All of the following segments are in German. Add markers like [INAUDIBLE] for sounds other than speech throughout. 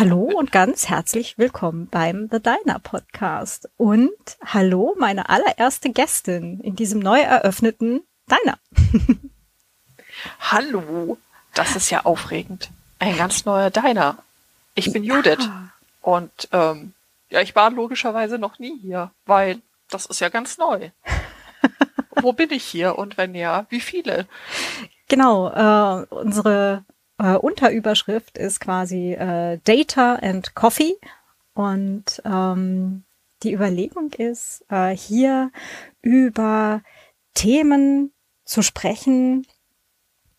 Hallo und ganz herzlich willkommen beim The Diner Podcast. Und hallo, meine allererste Gästin in diesem neu eröffneten Diner. hallo, das ist ja aufregend. Ein ganz neuer Diner. Ich bin ja. Judith. Und ähm, ja, ich war logischerweise noch nie hier, weil das ist ja ganz neu. [LAUGHS] Wo bin ich hier und wenn ja, wie viele? Genau, äh, unsere äh, Unterüberschrift ist quasi äh, Data and Coffee. Und ähm, die Überlegung ist, äh, hier über Themen zu sprechen,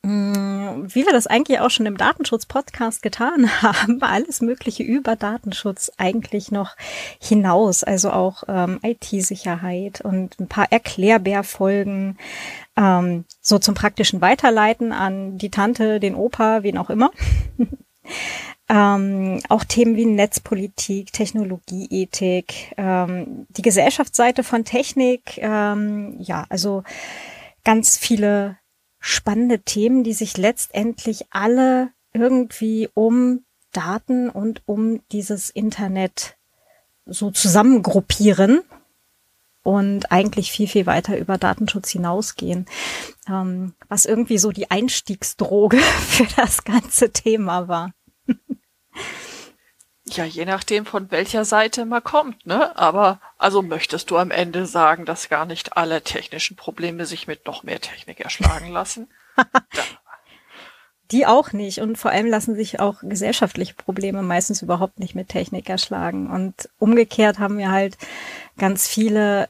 wie wir das eigentlich auch schon im Datenschutz-Podcast getan [LAUGHS] haben, alles Mögliche über Datenschutz eigentlich noch hinaus, also auch ähm, IT-Sicherheit und ein paar Erklärbärfolgen, ähm, so zum praktischen Weiterleiten an die Tante, den Opa, wen auch immer. [LAUGHS] ähm, auch Themen wie Netzpolitik, Technologieethik, ähm, die Gesellschaftsseite von Technik, ähm, ja, also ganz viele spannende Themen, die sich letztendlich alle irgendwie um Daten und um dieses Internet so zusammengruppieren und eigentlich viel, viel weiter über Datenschutz hinausgehen, ähm, was irgendwie so die Einstiegsdroge [LAUGHS] für das ganze Thema war. Ja, je nachdem, von welcher Seite man kommt, ne? Aber also möchtest du am Ende sagen, dass gar nicht alle technischen Probleme sich mit noch mehr Technik erschlagen [LAUGHS] lassen? Die auch nicht. Und vor allem lassen sich auch gesellschaftliche Probleme meistens überhaupt nicht mit Technik erschlagen. Und umgekehrt haben wir halt ganz viele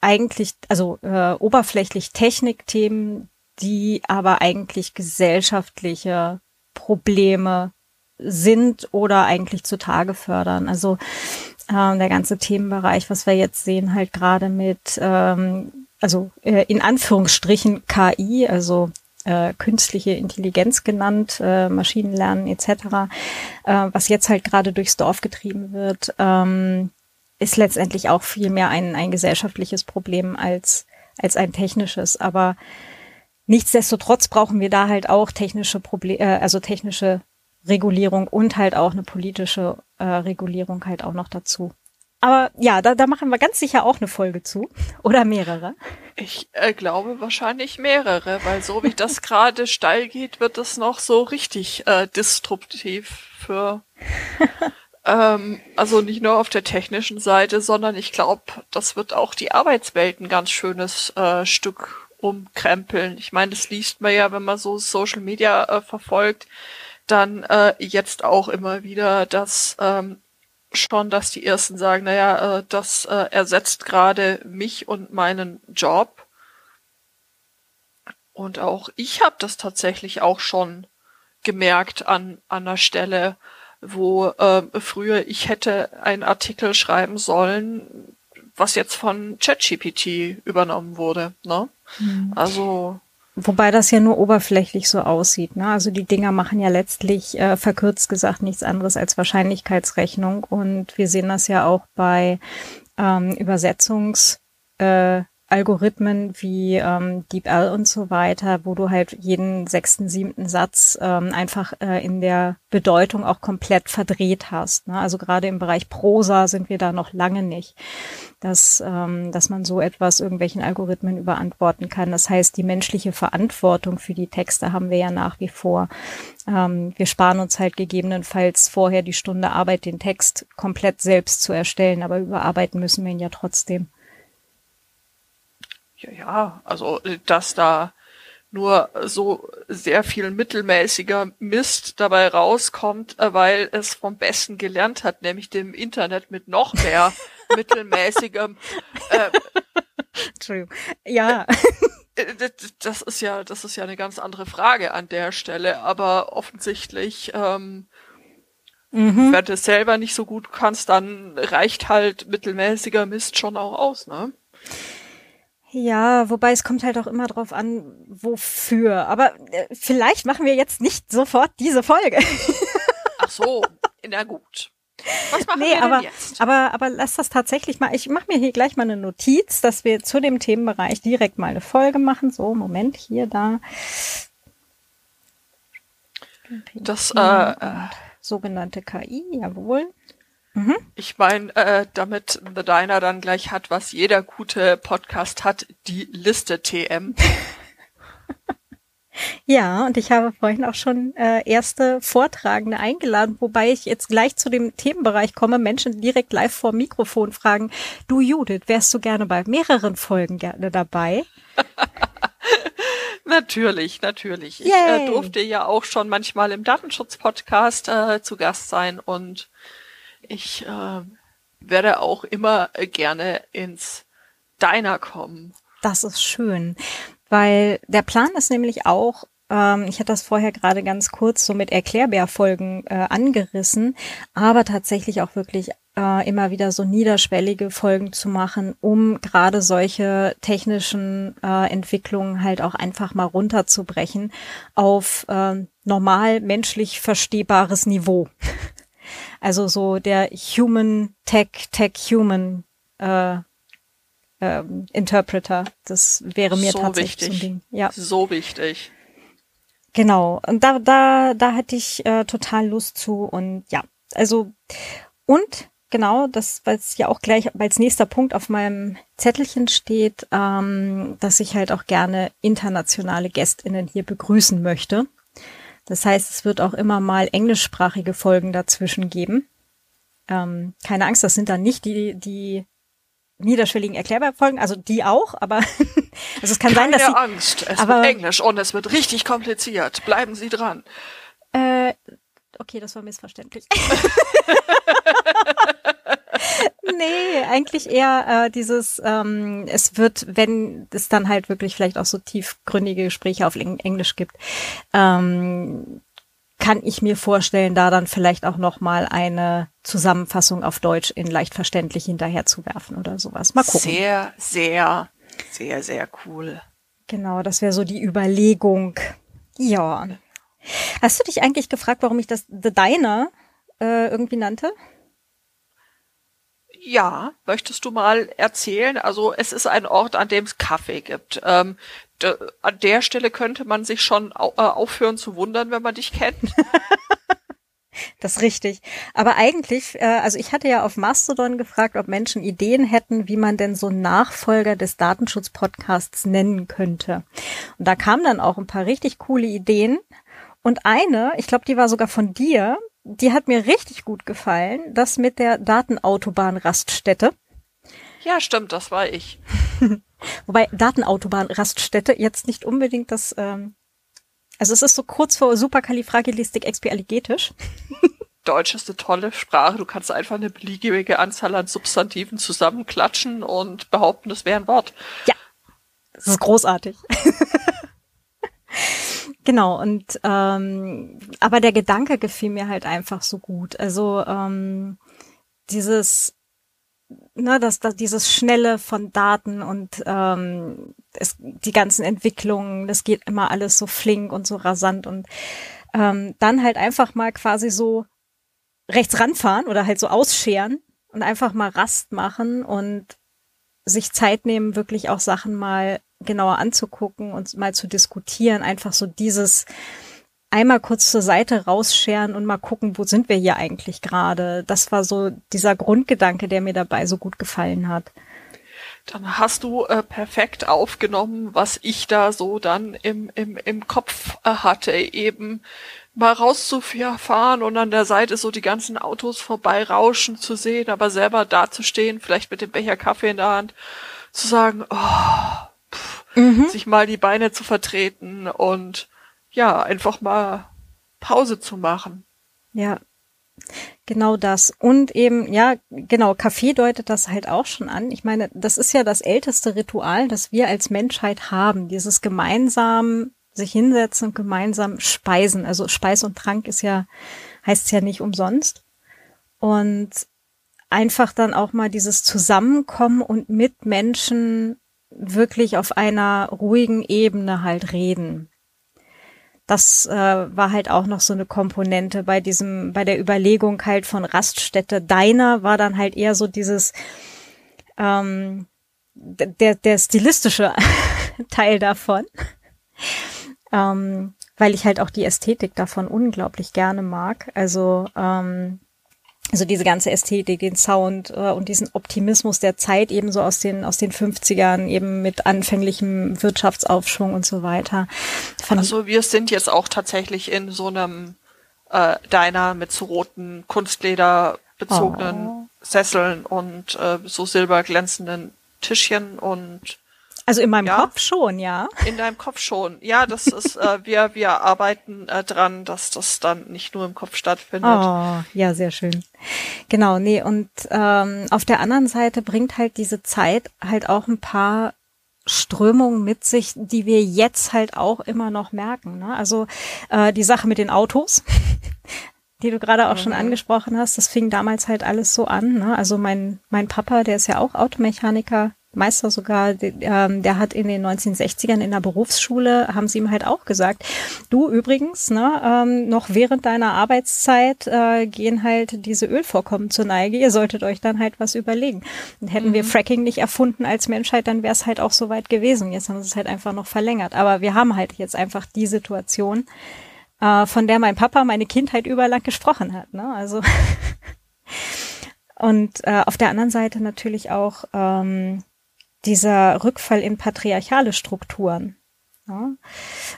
eigentlich, also äh, oberflächlich Technikthemen, die aber eigentlich gesellschaftliche Probleme sind oder eigentlich zutage fördern. Also ähm, der ganze Themenbereich, was wir jetzt sehen, halt gerade mit, ähm, also äh, in Anführungsstrichen KI, also äh, künstliche Intelligenz genannt, äh, Maschinenlernen etc., äh, was jetzt halt gerade durchs Dorf getrieben wird, ähm, ist letztendlich auch viel mehr ein, ein gesellschaftliches Problem als, als ein technisches. Aber nichtsdestotrotz brauchen wir da halt auch technische Probleme, äh, also technische Regulierung und halt auch eine politische äh, Regulierung halt auch noch dazu. Aber ja, da, da machen wir ganz sicher auch eine Folge zu. [LAUGHS] Oder mehrere. Ich äh, glaube wahrscheinlich mehrere, weil so wie das [LAUGHS] gerade steil geht, wird es noch so richtig äh, disruptiv für [LAUGHS] ähm, also nicht nur auf der technischen Seite, sondern ich glaube, das wird auch die Arbeitswelt ein ganz schönes äh, Stück umkrempeln. Ich meine, das liest man ja, wenn man so Social Media äh, verfolgt, dann äh, jetzt auch immer wieder, dass ähm, schon, dass die ersten sagen, naja, äh, das äh, ersetzt gerade mich und meinen Job. Und auch ich habe das tatsächlich auch schon gemerkt an, an einer Stelle, wo äh, früher ich hätte einen Artikel schreiben sollen, was jetzt von ChatGPT übernommen wurde. Ne? Mhm. Also Wobei das ja nur oberflächlich so aussieht. Ne? Also die Dinger machen ja letztlich äh, verkürzt gesagt nichts anderes als Wahrscheinlichkeitsrechnung. Und wir sehen das ja auch bei ähm, Übersetzungs- äh, Algorithmen wie ähm, DeepL und so weiter, wo du halt jeden sechsten, siebten Satz ähm, einfach äh, in der Bedeutung auch komplett verdreht hast. Ne? Also gerade im Bereich Prosa sind wir da noch lange nicht, dass, ähm, dass man so etwas irgendwelchen Algorithmen überantworten kann. Das heißt, die menschliche Verantwortung für die Texte haben wir ja nach wie vor. Ähm, wir sparen uns halt gegebenenfalls vorher die Stunde Arbeit, den Text komplett selbst zu erstellen, aber überarbeiten müssen wir ihn ja trotzdem. Ja, ja, also dass da nur so sehr viel mittelmäßiger Mist dabei rauskommt, äh, weil es vom Besten gelernt hat, nämlich dem Internet mit noch mehr [LAUGHS] mittelmäßigem. Äh, Entschuldigung. Ja. Äh, äh, das ist ja, das ist ja eine ganz andere Frage an der Stelle, aber offensichtlich, ähm, mhm. wenn du es selber nicht so gut kannst, dann reicht halt mittelmäßiger Mist schon auch aus, ne? Ja, wobei es kommt halt auch immer drauf an, wofür. Aber äh, vielleicht machen wir jetzt nicht sofort diese Folge. [LAUGHS] Ach so, na gut. Was machen nee, wir aber, jetzt? Aber, aber lass das tatsächlich mal. Ich mache mir hier gleich mal eine Notiz, dass wir zu dem Themenbereich direkt mal eine Folge machen. So, Moment, hier, da. Das, äh, sogenannte KI, jawohl. Mhm. Ich meine, äh, damit The Diner dann gleich hat, was jeder gute Podcast hat, die Liste TM. [LAUGHS] ja, und ich habe vorhin auch schon äh, erste Vortragende eingeladen, wobei ich jetzt gleich zu dem Themenbereich komme, Menschen direkt live vor Mikrofon fragen, du Judith, wärst du gerne bei mehreren Folgen gerne dabei? [LAUGHS] natürlich, natürlich. Yay. Ich äh, durfte ja auch schon manchmal im Datenschutz-Podcast äh, zu Gast sein und ich äh, werde auch immer gerne ins Diner kommen. Das ist schön, weil der Plan ist nämlich auch, ähm, ich hatte das vorher gerade ganz kurz so mit Erklärbärfolgen äh, angerissen, aber tatsächlich auch wirklich äh, immer wieder so niederschwellige Folgen zu machen, um gerade solche technischen äh, Entwicklungen halt auch einfach mal runterzubrechen auf äh, normal menschlich verstehbares Niveau. [LAUGHS] Also so der Human Tech, Tech Human äh, äh, Interpreter. Das wäre mir so tatsächlich wichtig. so ein Ding. Ja. So wichtig. Genau. Und da, da, da hatte ich äh, total Lust zu und ja, also und genau, das, weil es ja auch gleich als nächster Punkt auf meinem Zettelchen steht, ähm, dass ich halt auch gerne internationale GästInnen hier begrüßen möchte. Das heißt, es wird auch immer mal englischsprachige Folgen dazwischen geben. Ähm, keine Angst, das sind dann nicht die, die niederschwelligen Erklärbarfolgen, also die auch, aber [LAUGHS] also es kann Keine sein, dass sie, Angst, es aber, wird Englisch und es wird richtig kompliziert. Bleiben Sie dran. Äh, okay, das war missverständlich. [LAUGHS] eigentlich eher äh, dieses, ähm, es wird, wenn es dann halt wirklich vielleicht auch so tiefgründige Gespräche auf Englisch gibt, ähm, kann ich mir vorstellen, da dann vielleicht auch noch mal eine Zusammenfassung auf Deutsch in leicht verständlich hinterherzuwerfen oder sowas. Mal gucken. Sehr, sehr, sehr, sehr cool. Genau, das wäre so die Überlegung. Ja. Hast du dich eigentlich gefragt, warum ich das The Diner äh, irgendwie nannte? Ja, möchtest du mal erzählen? Also es ist ein Ort, an dem es Kaffee gibt. Ähm, an der Stelle könnte man sich schon au äh, aufhören zu wundern, wenn man dich kennt. [LAUGHS] Das ist richtig. Aber eigentlich, äh, also ich hatte ja auf Mastodon gefragt, ob Menschen Ideen hätten, wie man denn so Nachfolger des Datenschutz-Podcasts nennen könnte. Und da kamen dann auch ein paar richtig coole Ideen. Und eine, ich glaube, die war sogar von dir, die hat mir richtig gut gefallen, das mit der Datenautobahn-Raststätte. Ja, stimmt, das war ich. [LAUGHS] Wobei Datenautobahn-Raststätte jetzt nicht unbedingt das, ähm, also es ist so kurz vor Superkalifragilistik-expialigetisch. [LAUGHS] Deutsch ist eine tolle Sprache. Du kannst einfach eine beliebige Anzahl an Substantiven zusammenklatschen und behaupten, es wäre ein Wort. Ja, das ist großartig. [LAUGHS] Genau, und ähm, aber der Gedanke gefiel mir halt einfach so gut. Also ähm, dieses, ne, dass das, dieses Schnelle von Daten und ähm, es, die ganzen Entwicklungen, das geht immer alles so flink und so rasant und ähm, dann halt einfach mal quasi so rechts ranfahren oder halt so ausscheren und einfach mal Rast machen und sich Zeit nehmen, wirklich auch Sachen mal genauer anzugucken und mal zu diskutieren. Einfach so dieses einmal kurz zur Seite rausscheren und mal gucken, wo sind wir hier eigentlich gerade. Das war so dieser Grundgedanke, der mir dabei so gut gefallen hat. Dann hast du äh, perfekt aufgenommen, was ich da so dann im, im, im Kopf äh, hatte, eben mal rauszufahren und an der Seite so die ganzen Autos vorbeirauschen zu sehen, aber selber dazustehen, vielleicht mit dem Becher Kaffee in der Hand, zu sagen, oh, mhm. sich mal die Beine zu vertreten und ja, einfach mal Pause zu machen. Ja, genau das. Und eben, ja, genau, Kaffee deutet das halt auch schon an. Ich meine, das ist ja das älteste Ritual, das wir als Menschheit haben. Dieses gemeinsam sich hinsetzen und gemeinsam speisen. Also Speis und Trank ist ja, heißt es ja nicht umsonst. Und einfach dann auch mal dieses Zusammenkommen und mit Menschen wirklich auf einer ruhigen Ebene halt reden. Das äh, war halt auch noch so eine Komponente bei diesem, bei der Überlegung halt von Raststätte. Deiner war dann halt eher so dieses, ähm, der, der stilistische [LAUGHS] Teil davon. Ähm, weil ich halt auch die Ästhetik davon unglaublich gerne mag. Also ähm, also diese ganze Ästhetik, den Sound äh, und diesen Optimismus der Zeit eben so aus den aus den 50ern eben mit anfänglichem Wirtschaftsaufschwung und so weiter. Fand also wir sind jetzt auch tatsächlich in so einem äh, Diner mit so roten Kunstleder bezogenen oh. Sesseln und äh, so silberglänzenden Tischchen und also in meinem ja, Kopf schon, ja. In deinem Kopf schon. Ja, das ist, äh, [LAUGHS] wir, wir arbeiten äh, dran, dass das dann nicht nur im Kopf stattfindet. Oh, ja, sehr schön. Genau, nee, und ähm, auf der anderen Seite bringt halt diese Zeit halt auch ein paar Strömungen mit sich, die wir jetzt halt auch immer noch merken. Ne? Also äh, die Sache mit den Autos, [LAUGHS] die du gerade auch mhm. schon angesprochen hast, das fing damals halt alles so an. Ne? Also mein, mein Papa, der ist ja auch Automechaniker, Meister sogar, ähm, der hat in den 1960ern in der Berufsschule, haben sie ihm halt auch gesagt, du übrigens, ne, ähm, noch während deiner Arbeitszeit äh, gehen halt diese Ölvorkommen zur Neige, ihr solltet euch dann halt was überlegen. Und hätten mhm. wir Fracking nicht erfunden als Menschheit, dann wäre es halt auch so weit gewesen. Jetzt haben sie es halt einfach noch verlängert. Aber wir haben halt jetzt einfach die Situation, äh, von der mein Papa meine Kindheit überlang gesprochen hat. Ne? Also [LAUGHS] und äh, auf der anderen Seite natürlich auch ähm, dieser Rückfall in patriarchale Strukturen. Ja?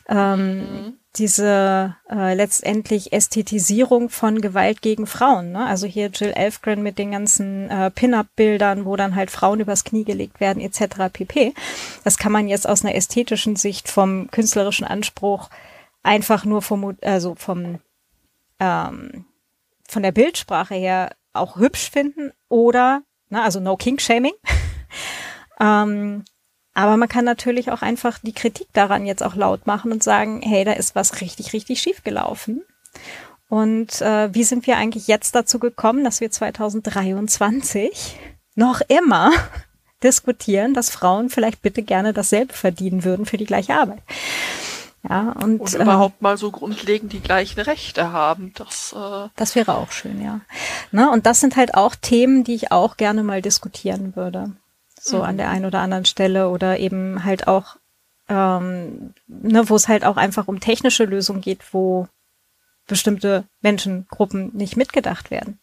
Ähm, mhm. Diese äh, letztendlich Ästhetisierung von Gewalt gegen Frauen. Ne? Also hier Jill Elfgren mit den ganzen äh, Pin-up-Bildern, wo dann halt Frauen übers Knie gelegt werden, etc. pp. Das kann man jetzt aus einer ästhetischen Sicht vom künstlerischen Anspruch einfach nur vom, also vom ähm, von der Bildsprache her auch hübsch finden oder, ne, also no King Shaming. [LAUGHS] Ähm, aber man kann natürlich auch einfach die Kritik daran jetzt auch laut machen und sagen, hey, da ist was richtig, richtig schief gelaufen. Und äh, wie sind wir eigentlich jetzt dazu gekommen, dass wir 2023 noch immer [LAUGHS] diskutieren, dass Frauen vielleicht bitte gerne dasselbe verdienen würden für die gleiche Arbeit? Ja, und, und überhaupt äh, mal so grundlegend die gleichen Rechte haben. Das, äh das wäre auch schön, ja. Ne, und das sind halt auch Themen, die ich auch gerne mal diskutieren würde so mhm. an der einen oder anderen Stelle oder eben halt auch, ähm, ne, wo es halt auch einfach um technische Lösungen geht, wo bestimmte Menschengruppen nicht mitgedacht werden.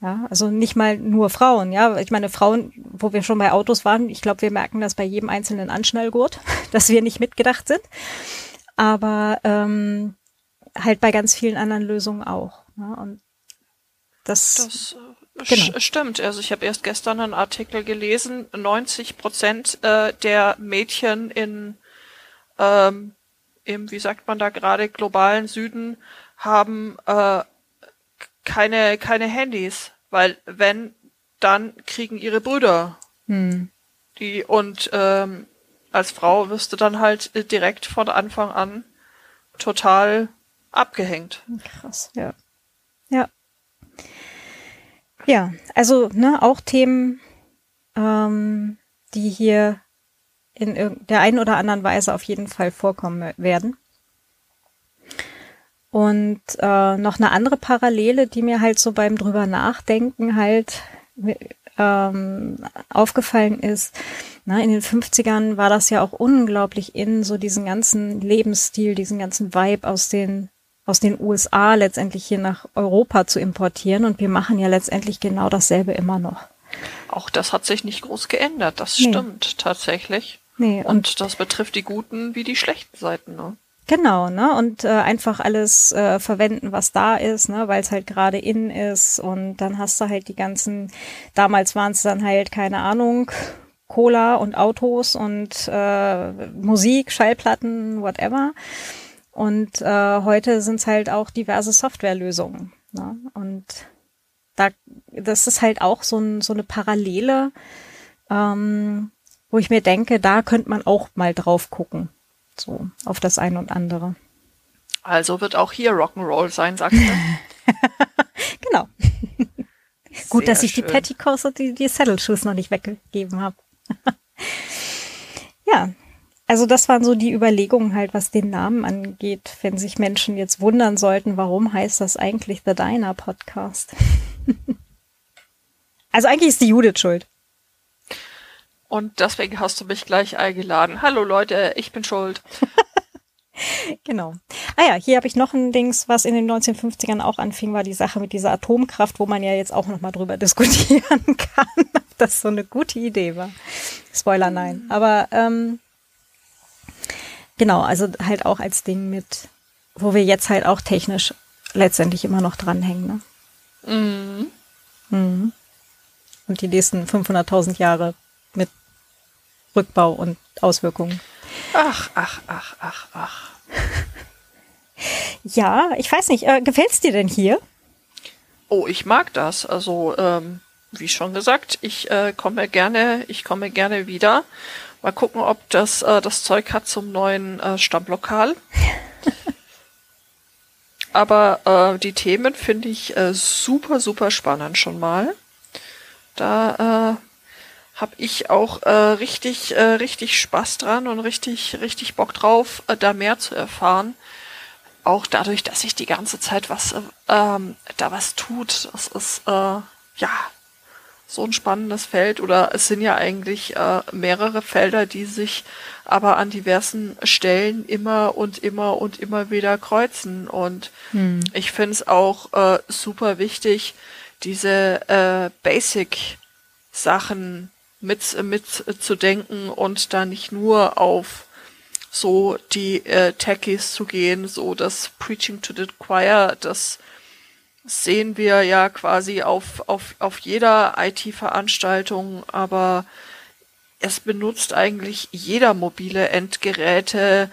Ja, also nicht mal nur Frauen, ja. Ich meine, Frauen, wo wir schon bei Autos waren, ich glaube, wir merken das bei jedem einzelnen Anschnallgurt, [LAUGHS] dass wir nicht mitgedacht sind. Aber ähm, halt bei ganz vielen anderen Lösungen auch. Ja, und das, das äh, Genau. Stimmt, also ich habe erst gestern einen Artikel gelesen, 90 Prozent äh, der Mädchen in ähm, im, wie sagt man da gerade, globalen Süden haben äh, keine, keine Handys, weil wenn, dann kriegen ihre Brüder hm. die und ähm, als Frau wirst du dann halt direkt von Anfang an total abgehängt. Krass, ja. Ja. Ja, also ne, auch Themen, ähm, die hier in der einen oder anderen Weise auf jeden Fall vorkommen werden. Und äh, noch eine andere Parallele, die mir halt so beim drüber nachdenken halt ähm, aufgefallen ist, na, in den 50ern war das ja auch unglaublich in, so diesen ganzen Lebensstil, diesen ganzen Vibe aus den aus den USA letztendlich hier nach Europa zu importieren. Und wir machen ja letztendlich genau dasselbe immer noch. Auch das hat sich nicht groß geändert. Das nee. stimmt tatsächlich. Nee, und, und, das betrifft die guten wie die schlechten Seiten. Ne? Genau, ne? Und äh, einfach alles äh, verwenden, was da ist, ne, weil es halt gerade in ist. Und dann hast du halt die ganzen, damals waren es dann halt, keine Ahnung, Cola und Autos und äh, Musik, Schallplatten, whatever. Und äh, heute sind es halt auch diverse Softwarelösungen. Ne? Und da, das ist halt auch so, ein, so eine Parallele, ähm, wo ich mir denke, da könnte man auch mal drauf gucken. So, auf das ein und andere. Also wird auch hier Rock'n'Roll sein, sagst du? [LAUGHS] genau. [LAUGHS] Gut, dass ich schön. die Petticoats und die, die Saddle Shoes noch nicht weggegeben habe. [LAUGHS] ja, also das waren so die Überlegungen halt, was den Namen angeht, wenn sich Menschen jetzt wundern sollten, warum heißt das eigentlich The Diner Podcast? [LAUGHS] also eigentlich ist die Judith schuld. Und deswegen hast du mich gleich eingeladen. Hallo Leute, ich bin schuld. [LAUGHS] genau. Ah ja, hier habe ich noch ein Dings, was in den 1950ern auch anfing, war die Sache mit dieser Atomkraft, wo man ja jetzt auch nochmal drüber [LAUGHS] diskutieren kann, ob das so eine gute Idee war. Spoiler, nein. Aber ähm, genau, also halt auch als Ding mit, wo wir jetzt halt auch technisch letztendlich immer noch dranhängen. Ne? Mhm. Mhm. Und die nächsten 500.000 Jahre mit Rückbau und Auswirkungen. Ach, ach, ach, ach, ach. [LAUGHS] ja, ich weiß nicht, äh, gefällt's dir denn hier? Oh, ich mag das. Also, ähm, wie schon gesagt, ich äh, komme gerne, ich komme gerne wieder. Mal gucken, ob das äh, das Zeug hat zum neuen äh, Stammlokal. [LAUGHS] Aber äh, die Themen finde ich äh, super, super spannend schon mal. Da äh, habe ich auch äh, richtig, äh, richtig Spaß dran und richtig, richtig Bock drauf, äh, da mehr zu erfahren. Auch dadurch, dass sich die ganze Zeit was, äh, ähm, da was tut. Das ist, äh, ja, so ein spannendes Feld oder es sind ja eigentlich äh, mehrere Felder, die sich aber an diversen Stellen immer und immer und immer wieder kreuzen. Und hm. ich finde es auch äh, super wichtig, diese äh, Basic-Sachen mit, mit zu denken und da nicht nur auf so die äh, Techies zu gehen, so das Preaching to the Choir, das sehen wir ja quasi auf, auf, auf jeder IT-Veranstaltung, aber es benutzt eigentlich jeder mobile Endgeräte,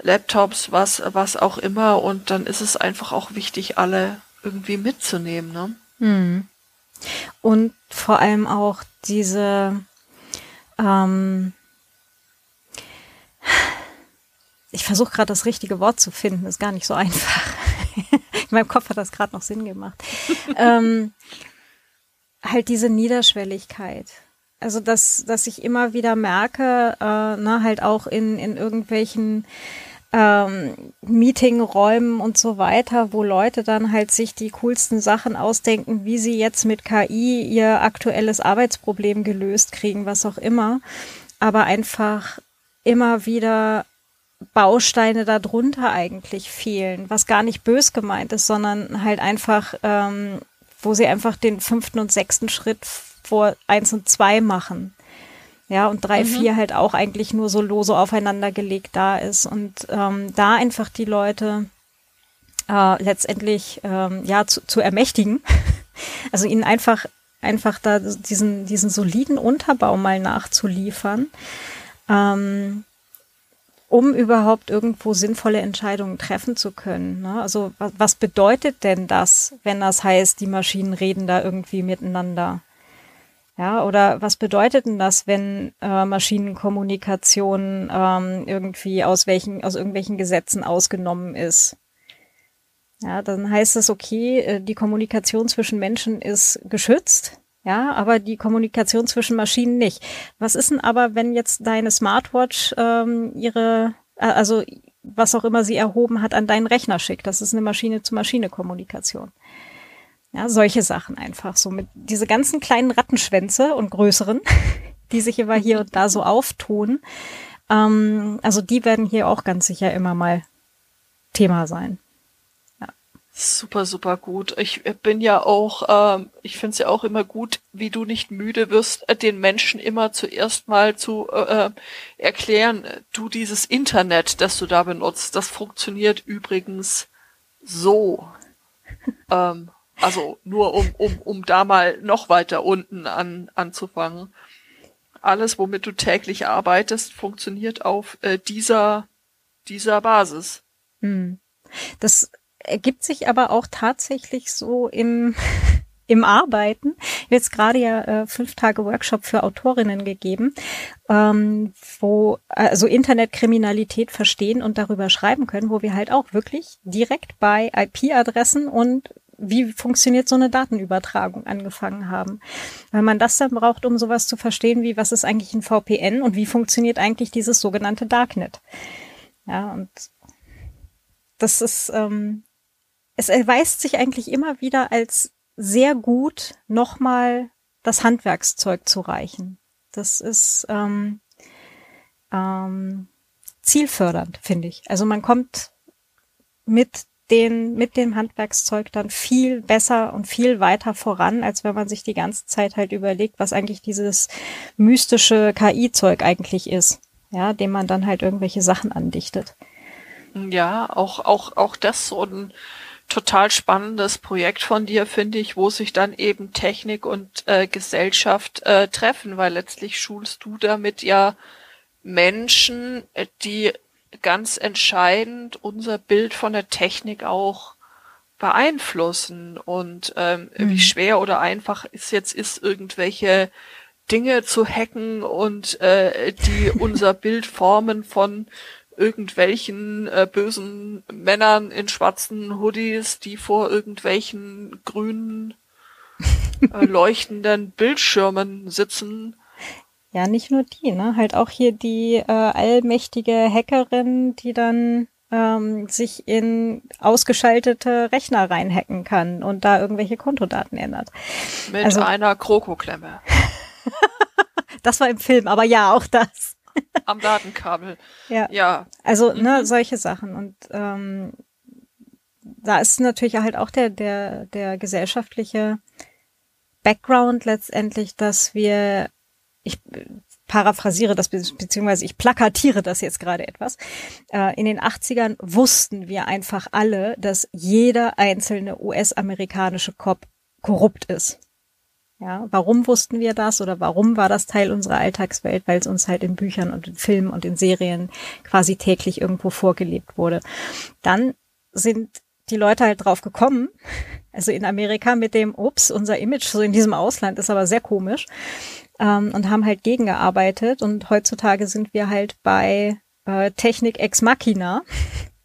Laptops, was, was auch immer, und dann ist es einfach auch wichtig, alle irgendwie mitzunehmen, ne? Hm. Und vor allem auch diese ähm, ich versuche gerade das richtige Wort zu finden, ist gar nicht so einfach. [LAUGHS] In meinem Kopf hat das gerade noch Sinn gemacht. ähm, halt diese Niederschwelligkeit. Also dass, dass ich immer wieder merke, äh, ne, halt auch in, in irgendwelchen ähm, Meetingräumen und so weiter, wo Leute dann halt sich die coolsten Sachen ausdenken, wie sie jetzt mit KI ihr aktuelles Arbeitsproblem gelöst kriegen, was auch immer. Aber einfach immer wieder Bausteine darunter eigentlich fehlen, was gar nicht bös gemeint ist, sondern halt einfach, ähm, wo sie einfach den fünften und sechsten Schritt vor eins und zwei machen. Ja, und drei, mhm. vier halt auch eigentlich nur so lose aufeinander gelegt da ist. Und ähm, da einfach die Leute äh, letztendlich ähm, ja zu, zu ermächtigen. [LAUGHS] also ihnen einfach, einfach da diesen, diesen soliden Unterbau mal nachzuliefern. Ähm, um überhaupt irgendwo sinnvolle Entscheidungen treffen zu können. Ne? Also was, was bedeutet denn das, wenn das heißt, die Maschinen reden da irgendwie miteinander? Ja, oder was bedeutet denn das, wenn äh, Maschinenkommunikation ähm, irgendwie aus welchen, aus irgendwelchen Gesetzen ausgenommen ist? Ja, dann heißt es, okay, äh, die Kommunikation zwischen Menschen ist geschützt, ja, aber die Kommunikation zwischen Maschinen nicht. Was ist denn aber, wenn jetzt deine Smartwatch ähm, ihre, äh, also was auch immer sie erhoben hat, an deinen Rechner schickt? Das ist eine Maschine-zu-Maschine-Kommunikation. Ja, solche Sachen einfach so mit diese ganzen kleinen Rattenschwänze und größeren, [LAUGHS] die sich immer hier und da so auftun. Ähm, also die werden hier auch ganz sicher immer mal Thema sein. Super, super gut. Ich bin ja auch, ähm, ich finde es ja auch immer gut, wie du nicht müde wirst, äh, den Menschen immer zuerst mal zu äh, äh erklären, du dieses Internet, das du da benutzt, das funktioniert übrigens so. [LAUGHS] ähm, also nur um, um, um da mal noch weiter unten an, anzufangen. Alles, womit du täglich arbeitest, funktioniert auf äh, dieser, dieser Basis. Hm. Das ergibt sich aber auch tatsächlich so im, [LAUGHS] im Arbeiten. Ich habe jetzt gerade ja äh, fünf Tage Workshop für Autorinnen gegeben, ähm, wo also Internetkriminalität verstehen und darüber schreiben können, wo wir halt auch wirklich direkt bei IP-Adressen und wie funktioniert so eine Datenübertragung angefangen haben. Weil man das dann braucht, um sowas zu verstehen, wie was ist eigentlich ein VPN und wie funktioniert eigentlich dieses sogenannte Darknet. Ja, und das ist, ähm, es erweist sich eigentlich immer wieder als sehr gut, nochmal das Handwerkszeug zu reichen. Das ist ähm, ähm, zielfördernd, finde ich. Also man kommt mit den, mit dem Handwerkszeug dann viel besser und viel weiter voran, als wenn man sich die ganze Zeit halt überlegt, was eigentlich dieses mystische KI-Zeug eigentlich ist. Ja, dem man dann halt irgendwelche Sachen andichtet. Ja, auch, auch, auch das so ein total spannendes Projekt von dir, finde ich, wo sich dann eben Technik und äh, Gesellschaft äh, treffen, weil letztlich schulst du damit ja Menschen, äh, die ganz entscheidend unser Bild von der Technik auch beeinflussen und ähm, mhm. wie schwer oder einfach es jetzt ist, irgendwelche Dinge zu hacken und äh, die [LAUGHS] unser Bild formen von irgendwelchen äh, bösen Männern in schwarzen Hoodies, die vor irgendwelchen grünen [LAUGHS] äh, leuchtenden Bildschirmen sitzen. Ja, nicht nur die, ne? Halt auch hier die äh, allmächtige Hackerin, die dann ähm, sich in ausgeschaltete Rechner reinhacken kann und da irgendwelche Kontodaten ändert. Mit also, einer Krokoklemme. [LAUGHS] das war im Film, aber ja, auch das. [LAUGHS] Am Datenkabel. Ja. ja. Also, ne, mhm. solche Sachen. Und ähm, da ist natürlich halt auch der, der, der gesellschaftliche Background letztendlich, dass wir, ich paraphrasiere das, beziehungsweise ich plakatiere das jetzt gerade etwas. Äh, in den 80ern wussten wir einfach alle, dass jeder einzelne US-amerikanische Cop korrupt ist. Ja, warum wussten wir das oder warum war das Teil unserer Alltagswelt? Weil es uns halt in Büchern und in Filmen und in Serien quasi täglich irgendwo vorgelebt wurde. Dann sind die Leute halt drauf gekommen, also in Amerika mit dem, ups, unser Image so in diesem Ausland ist aber sehr komisch, ähm, und haben halt gegengearbeitet und heutzutage sind wir halt bei äh, Technik ex machina,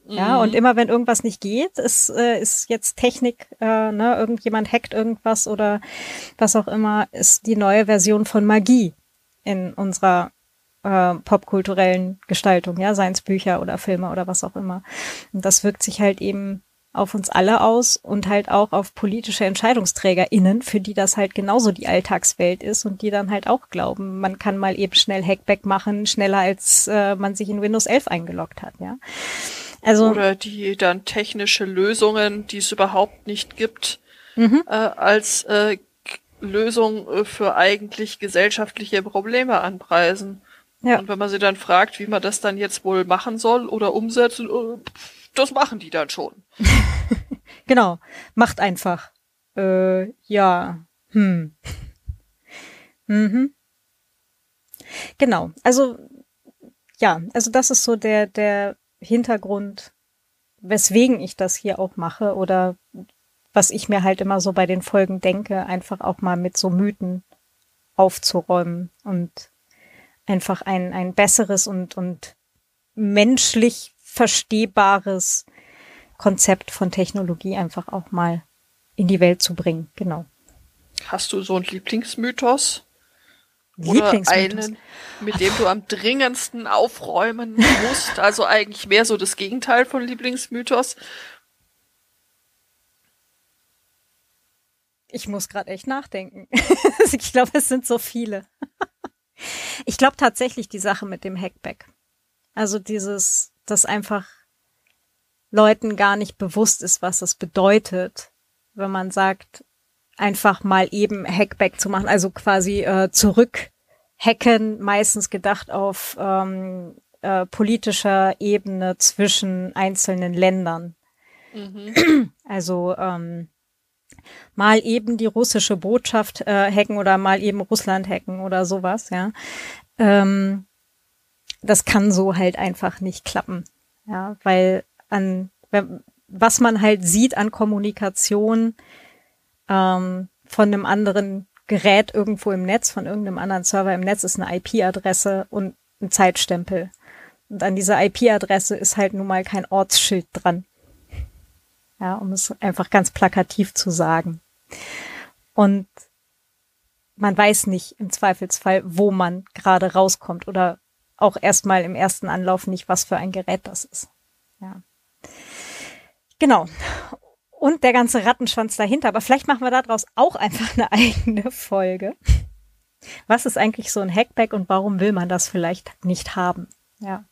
ja, mhm. und immer wenn irgendwas nicht geht, ist, äh, ist jetzt Technik, äh, ne, irgendjemand hackt irgendwas oder was auch immer, ist die neue Version von Magie in unserer äh, popkulturellen Gestaltung, ja, seien es Bücher oder Filme oder was auch immer. Und das wirkt sich halt eben auf uns alle aus und halt auch auf politische EntscheidungsträgerInnen, für die das halt genauso die Alltagswelt ist und die dann halt auch glauben, man kann mal eben schnell Hackback machen, schneller als äh, man sich in Windows 11 eingeloggt hat, ja. Also, Oder die dann technische Lösungen, die es überhaupt nicht gibt, mhm. äh, als äh, Lösung äh, für eigentlich gesellschaftliche Probleme anpreisen. Ja. Und wenn man sie dann fragt, wie man das dann jetzt wohl machen soll oder umsetzen, äh, das machen die dann schon. [LAUGHS] genau, macht einfach. Äh, ja, hm. [LAUGHS] Mhm. Genau, also ja, also das ist so der der Hintergrund, weswegen ich das hier auch mache oder was ich mir halt immer so bei den Folgen denke, einfach auch mal mit so Mythen aufzuräumen und einfach ein, ein besseres und, und menschlich verstehbares Konzept von Technologie einfach auch mal in die Welt zu bringen. Genau. Hast du so einen Lieblingsmythos? Einen, mit dem du am dringendsten aufräumen musst. [LAUGHS] Also eigentlich mehr so das Gegenteil von Lieblingsmythos. Ich muss gerade echt nachdenken. [LAUGHS] ich glaube, es sind so viele. [LAUGHS] ich glaube tatsächlich die Sache mit dem Hackback. Also dieses, dass einfach Leuten gar nicht bewusst ist, was das bedeutet, wenn man sagt, einfach mal eben Hackback zu machen, also quasi äh, zurück hacken, meistens gedacht auf ähm, äh, politischer Ebene zwischen einzelnen Ländern. Mhm. Also ähm, mal eben die russische Botschaft äh, hacken oder mal eben Russland hacken oder sowas, ja. Ähm, das kann so halt einfach nicht klappen, ja, weil an was man halt sieht an Kommunikation ähm, von einem anderen Gerät irgendwo im Netz, von irgendeinem anderen Server im Netz, ist eine IP-Adresse und ein Zeitstempel. Und an dieser IP-Adresse ist halt nun mal kein Ortsschild dran. Ja, um es einfach ganz plakativ zu sagen. Und man weiß nicht im Zweifelsfall, wo man gerade rauskommt oder auch erstmal im ersten Anlauf nicht, was für ein Gerät das ist. Ja. Genau und der ganze Rattenschwanz dahinter. Aber vielleicht machen wir daraus auch einfach eine [LAUGHS] eigene Folge. Was ist eigentlich so ein Hackback und warum will man das vielleicht nicht haben? Ja.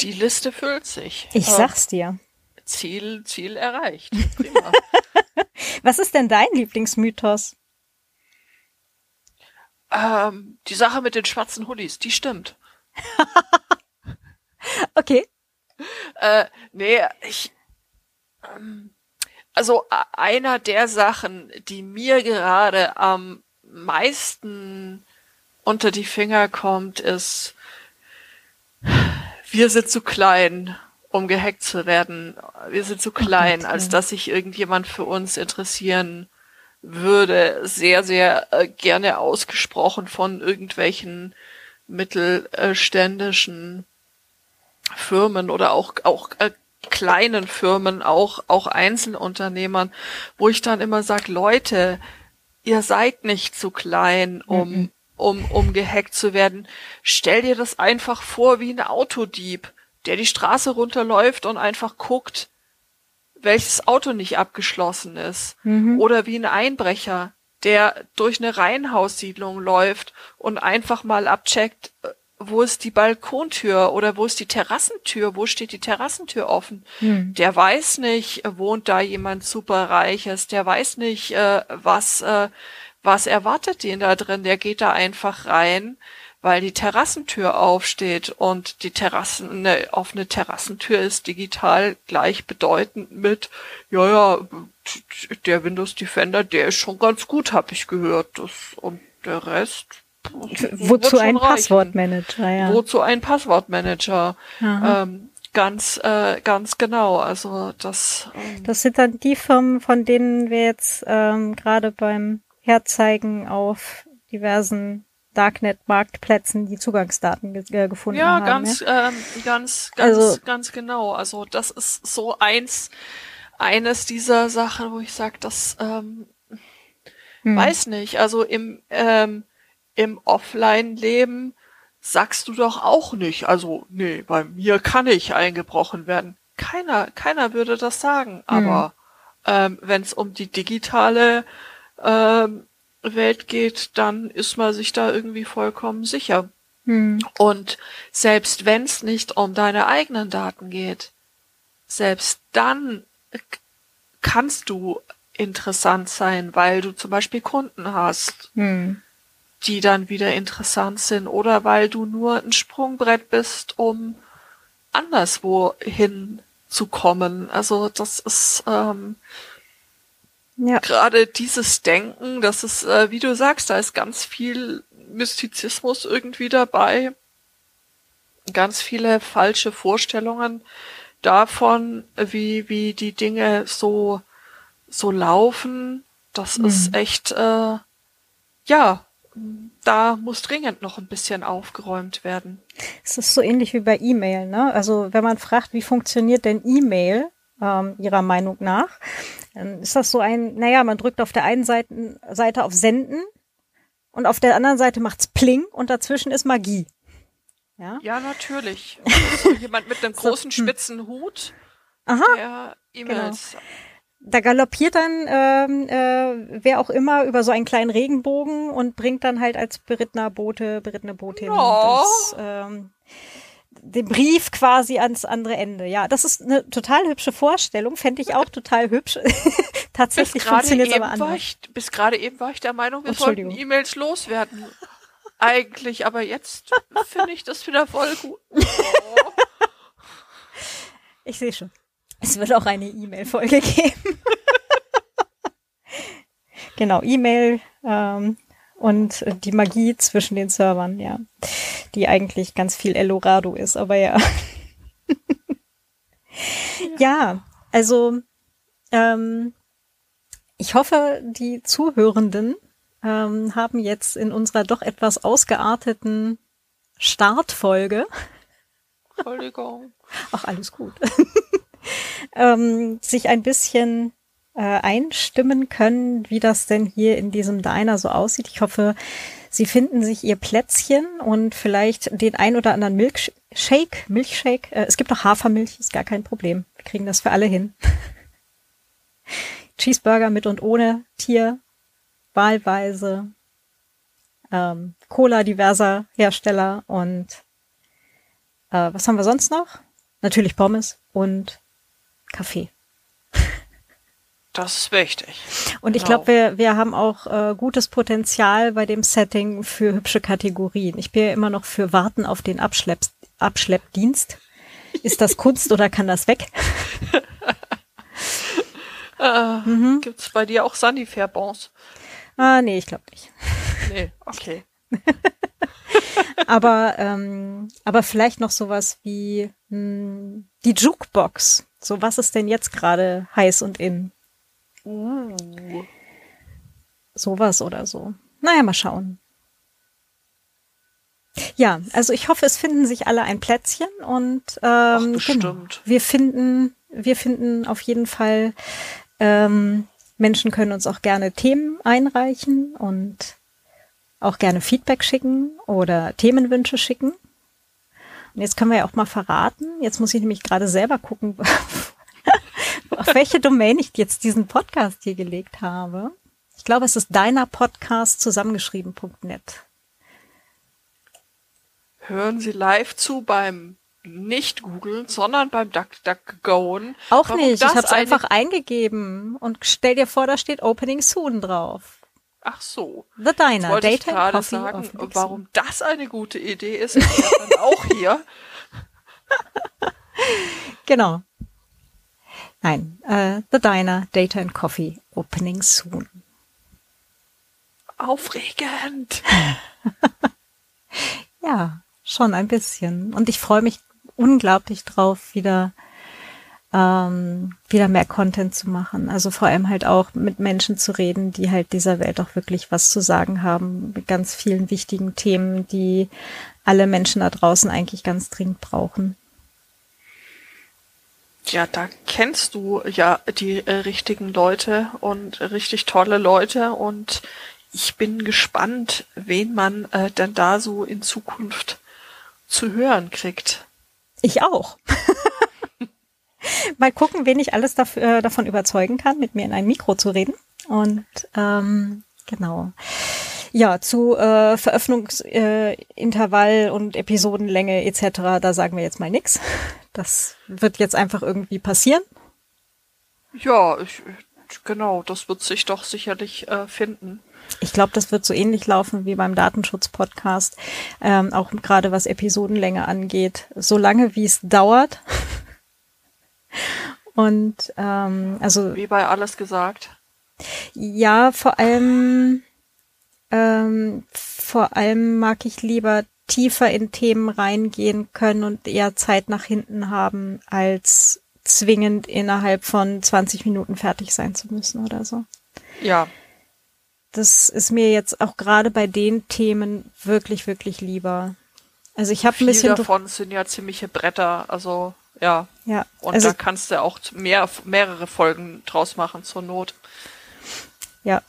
Die Liste füllt sich. Ich ähm, sag's dir. Ziel, Ziel erreicht. [LAUGHS] Prima. Was ist denn dein Lieblingsmythos? Ähm, die Sache mit den schwarzen Hoodies, die stimmt. [LAUGHS] okay. Äh, nee, ich. Also einer der Sachen, die mir gerade am meisten unter die Finger kommt, ist, wir sind zu klein, um gehackt zu werden. Wir sind zu klein, als dass sich irgendjemand für uns interessieren würde. Sehr, sehr äh, gerne ausgesprochen von irgendwelchen mittelständischen Firmen oder auch, auch äh, kleinen Firmen, auch, auch Einzelunternehmern, wo ich dann immer sage, Leute, ihr seid nicht zu klein, um, mhm. um, um gehackt zu werden. Stell dir das einfach vor wie ein Autodieb, der die Straße runterläuft und einfach guckt, welches Auto nicht abgeschlossen ist. Mhm. Oder wie ein Einbrecher, der durch eine Reihenhaussiedlung läuft und einfach mal abcheckt, äh, wo ist die Balkontür oder wo ist die Terrassentür, wo steht die Terrassentür offen. Hm. Der weiß nicht, wohnt da jemand superreiches, der weiß nicht, äh, was, äh, was erwartet den da drin, der geht da einfach rein, weil die Terrassentür aufsteht und die Terrassen, eine offene Terrassentür ist digital gleichbedeutend mit, ja, ja, der Windows Defender, der ist schon ganz gut, hab ich gehört, das, und der Rest, Wozu ein. Passwortmanager, ja. Wozu ein Passwortmanager. Ähm, ganz, äh, ganz genau. Also das. Ähm, das sind dann die Firmen, von denen wir jetzt ähm, gerade beim Herzeigen auf diversen Darknet-Marktplätzen die Zugangsdaten ge äh, gefunden ja, haben. Ganz, ja, ähm, ganz, ganz, also, ganz genau. Also das ist so eins, eines dieser Sachen, wo ich sage, das ähm, hm. weiß nicht. Also im ähm, im Offline-Leben sagst du doch auch nicht, also nee, bei mir kann ich eingebrochen werden. Keiner, keiner würde das sagen, aber mhm. ähm, wenn es um die digitale ähm, Welt geht, dann ist man sich da irgendwie vollkommen sicher. Mhm. Und selbst wenn es nicht um deine eigenen Daten geht, selbst dann kannst du interessant sein, weil du zum Beispiel Kunden hast. Mhm die dann wieder interessant sind oder weil du nur ein Sprungbrett bist, um anderswo hinzukommen. Also das ist ähm, ja. gerade dieses Denken, das ist, äh, wie du sagst, da ist ganz viel Mystizismus irgendwie dabei, ganz viele falsche Vorstellungen davon, wie wie die Dinge so so laufen. Das mhm. ist echt äh, ja da muss dringend noch ein bisschen aufgeräumt werden. Es ist so ähnlich wie bei E-Mail, ne? Also wenn man fragt, wie funktioniert denn E-Mail, ähm, Ihrer Meinung nach, dann ist das so ein, naja, man drückt auf der einen Seite, Seite auf Senden und auf der anderen Seite macht's Pling und dazwischen ist Magie. Ja, ja natürlich. Also jemand mit einem [LAUGHS] großen so, hm. spitzen Hut, Aha, der E-Mails genau da galoppiert dann ähm, äh, wer auch immer über so einen kleinen Regenbogen und bringt dann halt als berittener Bote, berittene Botin oh. das, ähm, den Brief quasi ans andere Ende. Ja, das ist eine total hübsche Vorstellung, fände ich auch total hübsch. [LAUGHS] Tatsächlich funktioniert es aber anders. Ich, bis gerade eben war ich der Meinung, wir sollten E-Mails loswerden. [LAUGHS] Eigentlich, aber jetzt finde ich das wieder voll gut. Oh. Ich sehe schon. Es wird auch eine E-Mail-Folge [LAUGHS] geben. genau, E-Mail ähm, und die Magie zwischen den Servern, ja. Die eigentlich ganz viel Elorado ist, aber ja. [LAUGHS] ja, also ähm, ich hoffe, die Zuhörenden ähm, haben jetzt in unserer doch etwas ausgearteten Startfolge. Entschuldigung. Ach, alles gut. [LAUGHS] ähm, sich ein bisschen äh, einstimmen können, wie das denn hier in diesem Diner so aussieht. Ich hoffe, Sie finden sich Ihr Plätzchen und vielleicht den ein oder anderen Milkshake, Milchshake. Äh, es gibt auch Hafermilch, ist gar kein Problem. Wir kriegen das für alle hin. [LAUGHS] Cheeseburger mit und ohne Tier, wahlweise. Ähm, Cola diverser Hersteller und äh, was haben wir sonst noch? natürlich Pommes und Kaffee. Das ist wichtig. Und ich Genau. glaube, wir, wir haben auch äh, gutes Potenzial bei dem Setting für hübsche Kategorien. Ich bin ja immer noch für Warten auf den Abschlepp, Abschleppdienst. Ist das Kunst oder kann das weg? Äh, [LAUGHS] Mhm. Gibt's bei dir auch Sanifair-Bons? Ah, nee, ich glaube nicht. Nee, okay. [LAUGHS] Aber, ähm, aber vielleicht noch sowas wie mh, die Jukebox. So, was ist denn jetzt gerade heiß und in? Uh. Sowas oder so. Naja, mal schauen. Ja, also ich hoffe, es finden sich alle ein Plätzchen und ähm, bestimmt. Genau, wir finden, wir finden auf jeden Fall, ähm, Menschen können uns auch gerne Themen einreichen und auch gerne Feedback schicken oder Themenwünsche schicken. Und jetzt können wir ja auch mal verraten. Jetzt muss ich nämlich gerade selber gucken, [LAUGHS] auf welche Domain ich jetzt diesen Podcast hier gelegt habe. Ich glaube, es ist deiner Podcast zusammengeschrieben.net. Hören Sie live zu beim nicht googeln, sondern beim DuckDuckGoen. Auch Warum nicht. Ich habe es einfach eingegeben und stell dir vor, da steht Opening Soon drauf. Ach so. The Diner, wollte ich Data and gerade sagen, warum das eine gute Idee ist, ist dann auch hier. [LAUGHS] Genau. Nein, äh, The Diner, Data and Coffee, Opening Soon. Aufregend. [LAUGHS] Ja, schon ein bisschen. Und ich freue mich unglaublich drauf, wieder ähm, wieder mehr Content zu machen. Also vor allem halt auch mit Menschen zu reden, die halt dieser Welt auch wirklich was zu sagen haben, mit ganz vielen wichtigen Themen, die alle Menschen da draußen eigentlich ganz dringend brauchen. Ja, da kennst du ja die äh, richtigen Leute und richtig tolle Leute und ich bin gespannt, wen man äh, denn da so in Zukunft zu hören kriegt. Ich auch. [LAUGHS] Mal gucken, wen ich alles dafür, äh, davon überzeugen kann, mit mir in ein Mikro zu reden. Und ähm, genau. Ja, zu äh, Veröffentlichungsintervall äh, und Episodenlänge etc., da sagen wir jetzt mal nix. Das wird jetzt einfach irgendwie passieren. Ja, ich, genau, das wird sich doch sicherlich äh, finden. Ich glaube, das wird so ähnlich laufen wie beim Datenschutz-Podcast, ähm, auch gerade was Episodenlänge angeht. Solange wie es dauert. [LAUGHS] Und ähm, also Wie bei alles gesagt. Ja, vor allem, ähm, vor allem mag ich lieber tiefer in Themen reingehen können und eher Zeit nach hinten haben, als zwingend innerhalb von 20 Minuten fertig sein zu müssen oder so. Ja, Das ist mir jetzt auch gerade bei den Themen wirklich, wirklich lieber. Also ich habe ein bisschen davon sind ja ziemliche Bretter, also ja. Ja, Und also da kannst du auch mehr, mehrere Folgen draus machen zur Not. Ja,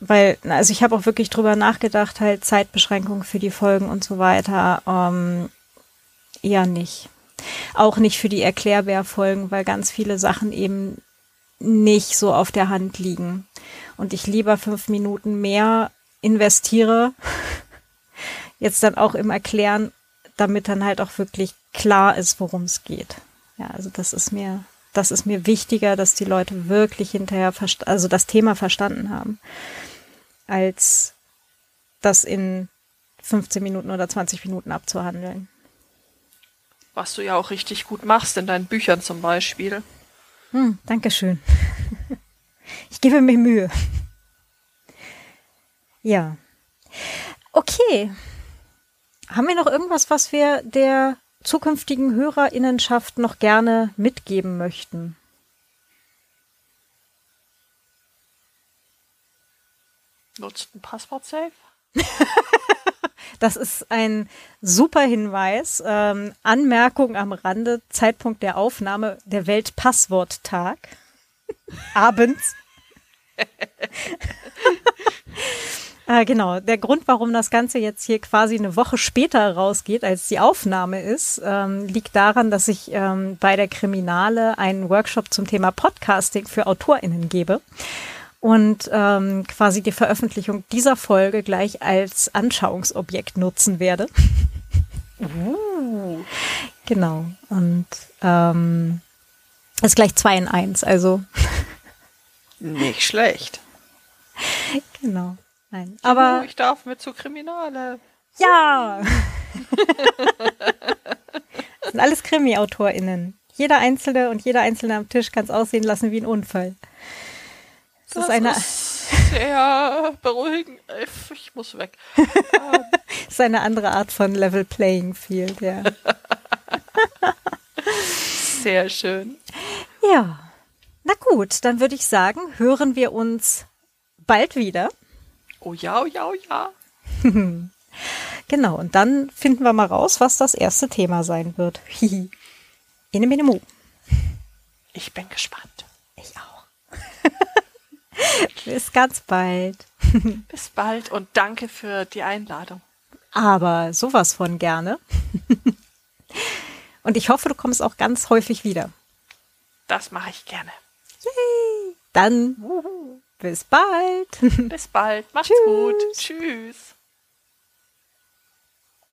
weil, also ich habe auch wirklich drüber nachgedacht, halt Zeitbeschränkungen für die Folgen und so weiter, ähm, eher nicht. Auch nicht für die Erklärbär-Folgen, weil ganz viele Sachen eben nicht so auf der Hand liegen. Und ich lieber fünf Minuten mehr investiere, [LAUGHS] jetzt dann auch im Erklären, damit dann halt auch wirklich klar ist, worum es geht. Ja, also das ist mir, das ist mir wichtiger, dass die Leute wirklich hinterher, also das Thema verstanden haben, als das in 15 Minuten oder 20 Minuten abzuhandeln. Was du ja auch richtig gut machst in deinen Büchern zum Beispiel. Hm, Dankeschön. [LAUGHS] Ich gebe mir Mühe. Ja. Okay. Haben wir noch irgendwas, was wir der zukünftigen Hörerinnenschaft noch gerne mitgeben möchten? Nutzt ein Passwort-Safe? [LAUGHS] Das ist ein super Hinweis. Ähm, Anmerkung am Rande, Zeitpunkt der Aufnahme, der Weltpassworttag. [LAUGHS] Abends. [LAUGHS] äh, genau, der Grund, warum das Ganze jetzt hier quasi eine Woche später rausgeht, als die Aufnahme ist, ähm, liegt daran, dass ich ähm, bei der Kriminale einen Workshop zum Thema Podcasting für AutorInnen gebe und ähm, quasi die Veröffentlichung dieser Folge gleich als Anschauungsobjekt nutzen werde. Uh. Genau. Und ähm, ist gleich zwei in eins, also. Nicht schlecht. Genau. Nein. Aber. Oh, ich darf mit zu Kriminale. Ja! [LAUGHS] das sind alles Krimi-AutorInnen. Jeder Einzelne und jeder Einzelne am Tisch kann es aussehen lassen wie ein Unfall. Das, das ist eine. Ist sehr beruhigend. Ich muss weg. [LAUGHS] das ist eine andere Art von Level Playing Field, ja. [LAUGHS] Sehr schön. Ja. Na gut, dann würde ich sagen, hören wir uns bald wieder. Oh ja, oh ja, oh ja. [LAUGHS] genau, und dann finden wir mal raus, was das erste Thema sein wird. [LAUGHS] Ine Mene Mu. Ich bin gespannt. Ich auch. [LAUGHS] Bis ganz bald. Bis bald und danke für die Einladung. Aber sowas von gerne. Und ich hoffe, du kommst auch ganz häufig wieder. Das mache ich gerne. Yay! Dann bis bald. Bis bald. Macht's Tschüss. gut. Tschüss.